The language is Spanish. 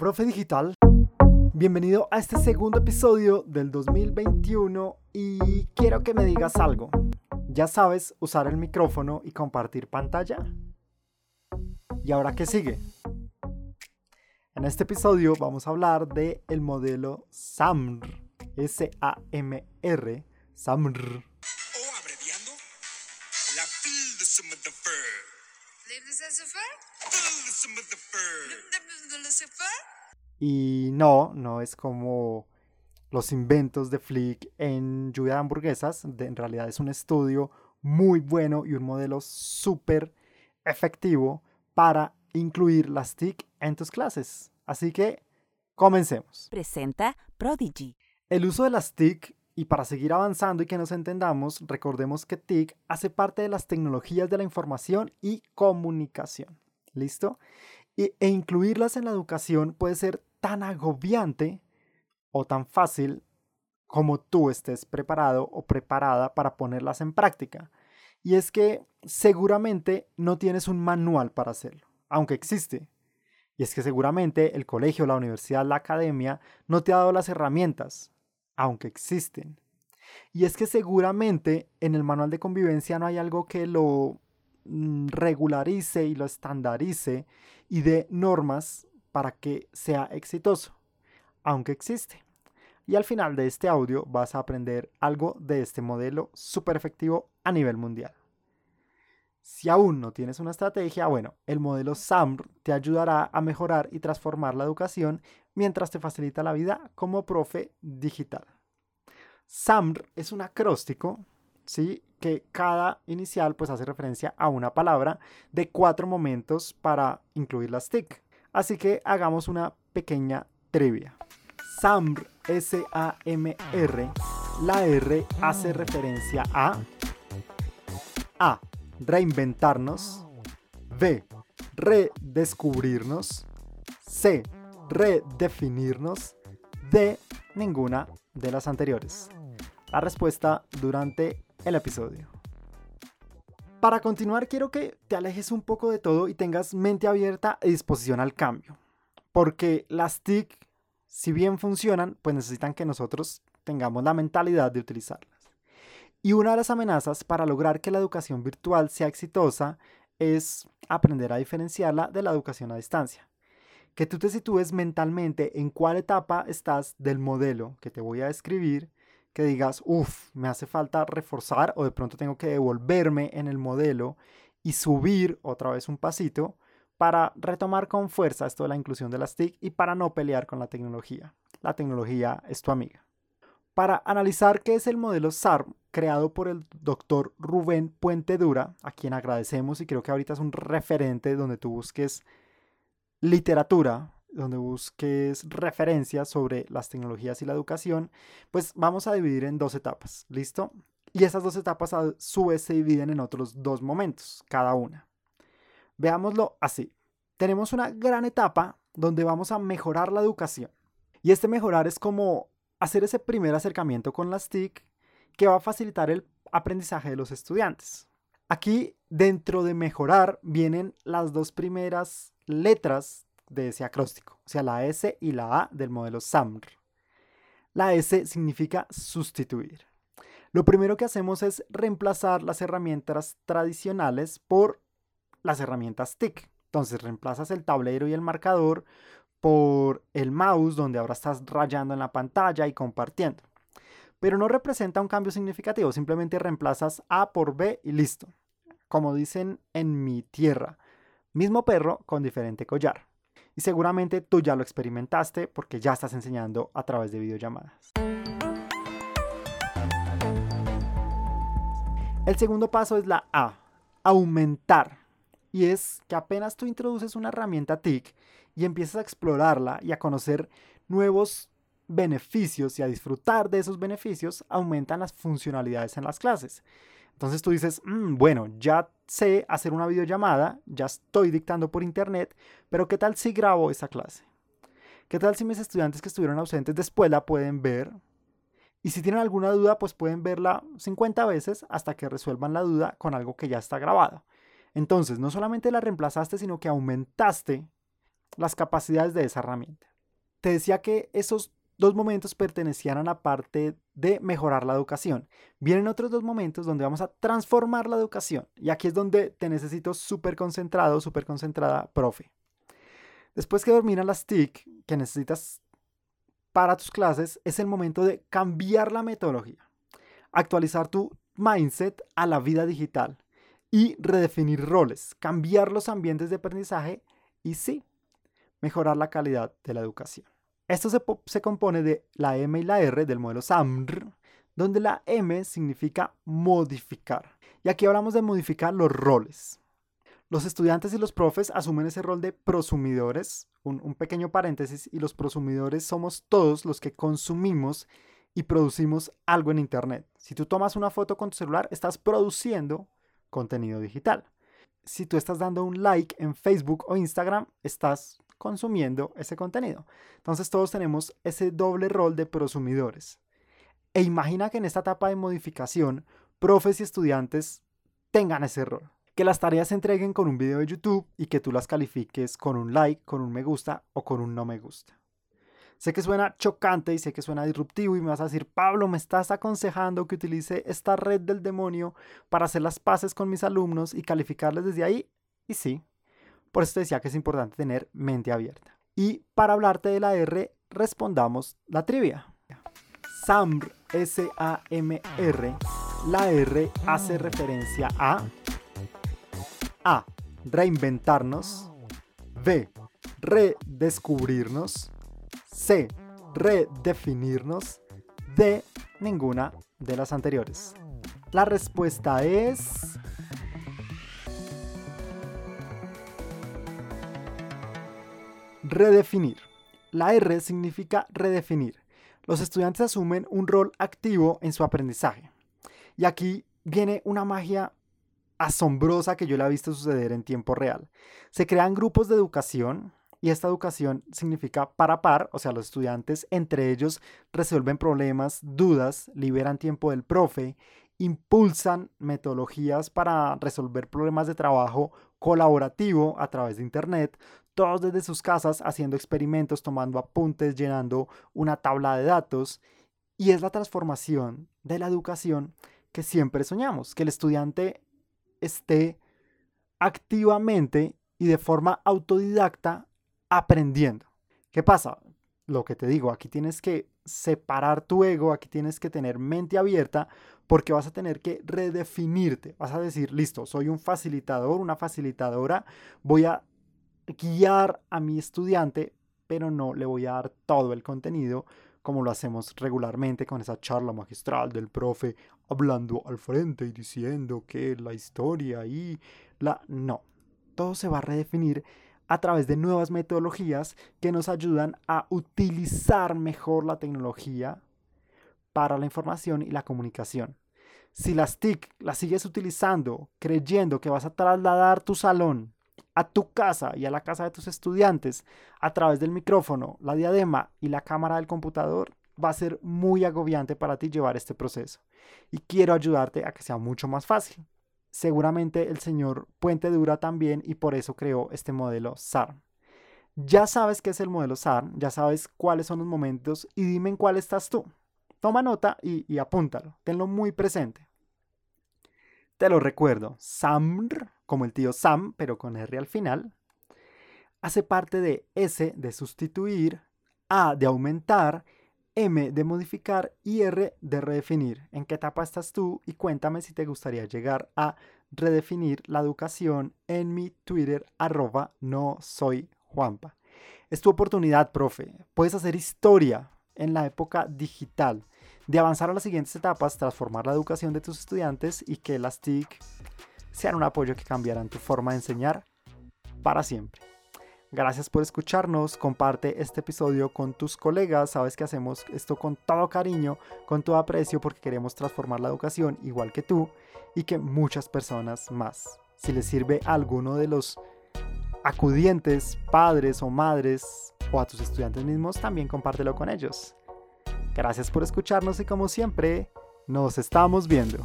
Profe Digital, bienvenido a este segundo episodio del 2021 y quiero que me digas algo. ¿Ya sabes usar el micrófono y compartir pantalla? ¿Y ahora qué sigue? En este episodio vamos a hablar de el modelo SAMR, S-A-M-R, SAMR. Y no, no es como los inventos de Flick en lluvia de hamburguesas. De- en realidad es un estudio muy bueno y un modelo súper efectivo para incluir las TIC en tus clases. Así que comencemos. presenta Prodigy. El uso de las TIC, y para seguir avanzando y que nos entendamos, recordemos que TIC hace parte de las tecnologías de la información y comunicación. ¿Listo? Y- e incluirlas en la educación puede ser tan agobiante o tan fácil como tú estés preparado o preparada para ponerlas en práctica. Y es que seguramente no tienes un manual para hacerlo, aunque existe. Y es que seguramente el colegio, la universidad, la academia no te ha dado las herramientas, aunque existen. Y es que seguramente en el manual de convivencia no hay algo que lo regularice y lo estandarice y dé normas para que sea exitoso, aunque existe. Y al final de este audio vas a aprender algo de este modelo súper efectivo a nivel mundial. Si aún no tienes una estrategia, bueno, el modelo SAMR te ayudará a mejorar y transformar la educación mientras te facilita la vida como profe digital. SAMR es un acróstico, ¿sí? Que cada inicial pues hace referencia a una palabra de cuatro momentos para incluir las TIC. Así que hagamos una pequeña trivia. SAMR, S-A-M-R, la R hace referencia a A. Reinventarnos. B. Redescubrirnos. C. Redefinirnos. D. Ninguna de las anteriores. La respuesta durante el episodio. Para continuar, quiero que te alejes un poco de todo y tengas mente abierta y disposición al cambio. Porque las TIC, si bien funcionan, pues necesitan que nosotros tengamos la mentalidad de utilizarlas. Y una de las amenazas para lograr que la educación virtual sea exitosa es aprender a diferenciarla de la educación a distancia. Que tú te sitúes mentalmente en cuál etapa estás del modelo que te voy a describir, que digas, uff, me hace falta reforzar o de pronto tengo que devolverme en el modelo y subir otra vez un pasito para retomar con fuerza esto de la inclusión de las TIC y para no pelear con la tecnología. La tecnología es tu amiga. Para analizar qué es el modelo SARM creado por el doctor Rubén Puente Dura, a quien agradecemos y creo que ahorita es un referente donde tú busques literatura, donde busques referencias sobre las tecnologías y la educación, pues vamos a dividir en dos etapas, ¿listo? Y esas dos etapas a su vez se dividen en otros dos momentos, cada una. Veámoslo así. Tenemos una gran etapa donde vamos a mejorar la educación. Y este mejorar es como hacer ese primer acercamiento con las TIC que va a facilitar el aprendizaje de los estudiantes. Aquí, dentro de mejorar, vienen las dos primeras letras de ese acróstico, o sea, la S y la A del modelo SAMR. La S significa sustituir. Lo primero que hacemos es reemplazar las herramientas tradicionales por las herramientas TIC. Entonces reemplazas el tablero y el marcador por el mouse donde ahora estás rayando en la pantalla y compartiendo. Pero no representa un cambio significativo, simplemente reemplazas A por B y listo. Como dicen en mi tierra, mismo perro con diferente collar. Y seguramente tú ya lo experimentaste porque ya estás enseñando a través de videollamadas. El segundo paso es la A, aumentar. Y es que apenas tú introduces una herramienta TIC y empiezas a explorarla y a conocer nuevos beneficios y a disfrutar de esos beneficios, aumentan las funcionalidades en las clases. Entonces tú dices, "Mm, bueno, ya sé hacer una videollamada, ya estoy dictando por internet, pero ¿qué tal si grabo esa clase? ¿Qué tal si mis estudiantes que estuvieron ausentes después la pueden ver? Y si tienen alguna duda, pues pueden verla 50 veces hasta que resuelvan la duda con algo que ya está grabado. Entonces, no solamente la reemplazaste, sino que aumentaste las capacidades de esa herramienta. te decía que esos dos momentos pertenecían a la parte de mejorar la educación. Vienen otros dos momentos donde vamos a transformar la educación. Y aquí es donde te necesito súper concentrado, súper concentrada, profe. Después que dominan las TIC que necesitas para tus clases, es el momento de cambiar la metodología, actualizar tu mindset a la vida digital y redefinir roles, cambiar los ambientes de aprendizaje y sí, mejorar la calidad de la educación. Esto se, compone de la M y la R del modelo SAMR, donde la M significa modificar. Y aquí hablamos de modificar los roles. Los estudiantes y los profes asumen ese rol de prosumidores, un pequeño paréntesis, y los prosumidores somos todos los que consumimos y producimos algo en Internet. Si tú tomas una foto con tu celular, estás produciendo contenido digital. Si tú estás dando un like en Facebook o Instagram, estás consumiendo ese contenido. Entonces todos tenemos ese doble rol de prosumidores. E imagina que en esta etapa de modificación, profes y estudiantes tengan ese rol que las tareas se entreguen con un video de YouTube y que tú las califiques con un like, con un me gusta o con un no me gusta. Sé que suena chocante y sé que suena disruptivo y me vas a decir, Pablo, me estás aconsejando que utilice esta red del demonio para hacer las paces con mis alumnos y calificarles desde ahí. Y sí, por eso decía que es importante tener mente abierta. Y para hablarte de la R, respondamos la trivia. SAMR, S-A-M-R, la R hace referencia a a. Reinventarnos. B. Redescubrirnos. C. Redefinirnos. D. Ninguna de las anteriores. La respuesta es... Redefinir. La R significa redefinir. Los estudiantes asumen un rol activo en su aprendizaje. Y aquí viene una magia asombrosa que yo la he visto suceder en tiempo real. Se crean grupos de educación y esta educación significa par par, o sea, los estudiantes entre ellos resuelven problemas, dudas, liberan tiempo del profe, impulsan metodologías para resolver problemas de trabajo colaborativo a través de Internet, todos desde sus casas haciendo experimentos, tomando apuntes, llenando una tabla de datos. Y es la transformación de la educación que siempre soñamos, que el estudiante esté activamente y de forma autodidacta aprendiendo. ¿Qué pasa? Lo que te digo, aquí tienes que separar tu ego, aquí tienes que tener mente abierta porque vas a tener que redefinirte. Vas a decir, listo, soy un facilitador, una facilitadora, voy a guiar a mi estudiante, pero no le voy a dar todo el contenido como lo hacemos regularmente con esa charla magistral del profe hablando al frente y diciendo que la historia y la... No, todo se va a redefinir a través de nuevas metodologías que nos ayudan a utilizar mejor la tecnología para la información y la comunicación. Si las TIC las sigues utilizando creyendo que vas a trasladar tu salón a tu casa y a la casa de tus estudiantes a través del micrófono, la diadema y la cámara del computador, va a ser muy agobiante para ti llevar este proceso. Y quiero ayudarte a que sea mucho más fácil. Seguramente el señor Puente Dura también y por eso creó este modelo SAR. Ya sabes qué es el modelo SAR, ya sabes cuáles son los momentos y dime en cuál estás tú. Toma nota y, apúntalo, tenlo muy presente. Te lo recuerdo, SAMR, como el tío Sam, pero con R al final, hace parte de S de sustituir, A de aumentar, M de modificar y R de redefinir. ¿En qué etapa estás tú? Y cuéntame si te gustaría llegar a redefinir la educación en mi Twitter arroba no soy Juanpa. Es tu oportunidad, profe. Puedes hacer historia en la época digital de avanzar a las siguientes etapas, transformar la educación de tus estudiantes y que las TIC sean un apoyo que cambiarán tu forma de enseñar para siempre. Gracias por escucharnos, comparte este episodio con tus colegas, sabes que hacemos esto con todo cariño, con todo aprecio porque queremos transformar la educación igual que tú y que muchas personas más. Si les sirve a alguno de los acudientes, padres o madres o a tus estudiantes mismos, también compártelo con ellos. Gracias por escucharnos y como siempre, nos estamos viendo.